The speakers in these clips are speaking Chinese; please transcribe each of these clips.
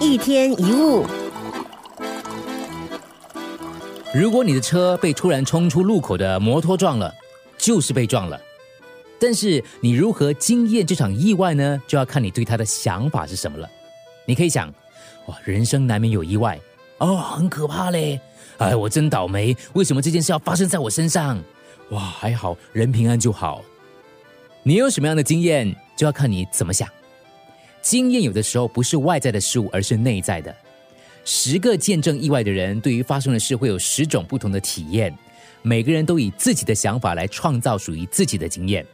一天一物。如果你的车被突然冲出路口的摩托撞了，就是被撞了。但是你如何经验这场意外呢？就要看你对他的想法是什么了。你可以想，哇，人生难免有意外，哦，很可怕嘞。哎，我真倒霉，为什么这件事要发生在我身上？哇，还好人平安就好。你有什么样的经验，就要看你怎么想。经验有的时候不是外在的事物，而是内在的。十个见证意外的人，对于发生的事会有十种不同的体验。每个人都以自己的想法来创造属于自己的经验。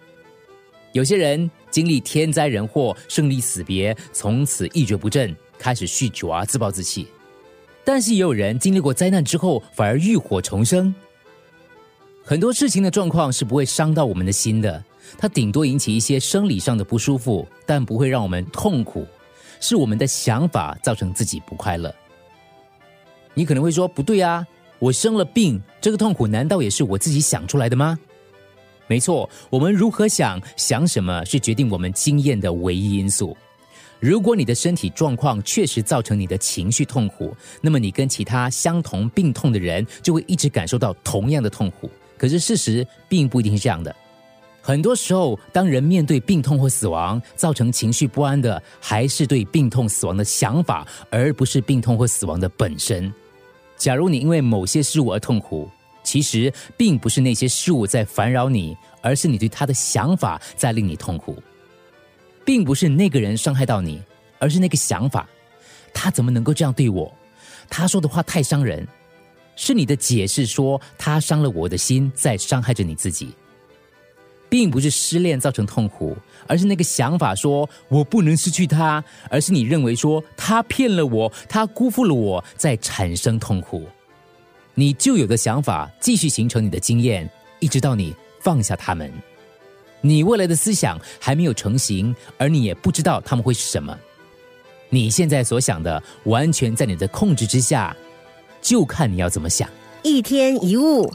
有些人经历天灾人祸、生离死别，从此一蹶不振，开始酗酒啊，自暴自弃。但是也有人经历过灾难之后，反而浴火重生。很多事情的状况是不会伤到我们的心的，它顶多引起一些生理上的不舒服，但不会让我们痛苦。是我们的想法造成自己不快乐。你可能会说不对啊，我生了病，这个痛苦难道也是我自己想出来的吗？没错，我们如何想、想什么是决定我们经验的唯一因素。如果你的身体状况确实造成你的情绪痛苦，那么你跟其他相同病痛的人就会一直感受到同样的痛苦。可是事实并不一定是这样的。很多时候，当人面对病痛或死亡，造成情绪不安的，还是对病痛、死亡的想法，而不是病痛或死亡的本身。假如你因为某些事物而痛苦，其实并不是那些事物在烦扰你，而是你对他的想法在令你痛苦。并不是那个人伤害到你，而是那个想法，他怎么能够这样对我？他说的话太伤人，是你的解释说他伤了我的心，在伤害着你自己。并不是失恋造成痛苦，而是那个想法说我不能失去他，而是你认为说他骗了我，他辜负了我，在产生痛苦。你旧有的想法继续形成你的经验，一直到你放下他们。你未来的思想还没有成型，而你也不知道他们会是什么。你现在所想的完全在你的控制之下，就看你要怎么想。一天一物。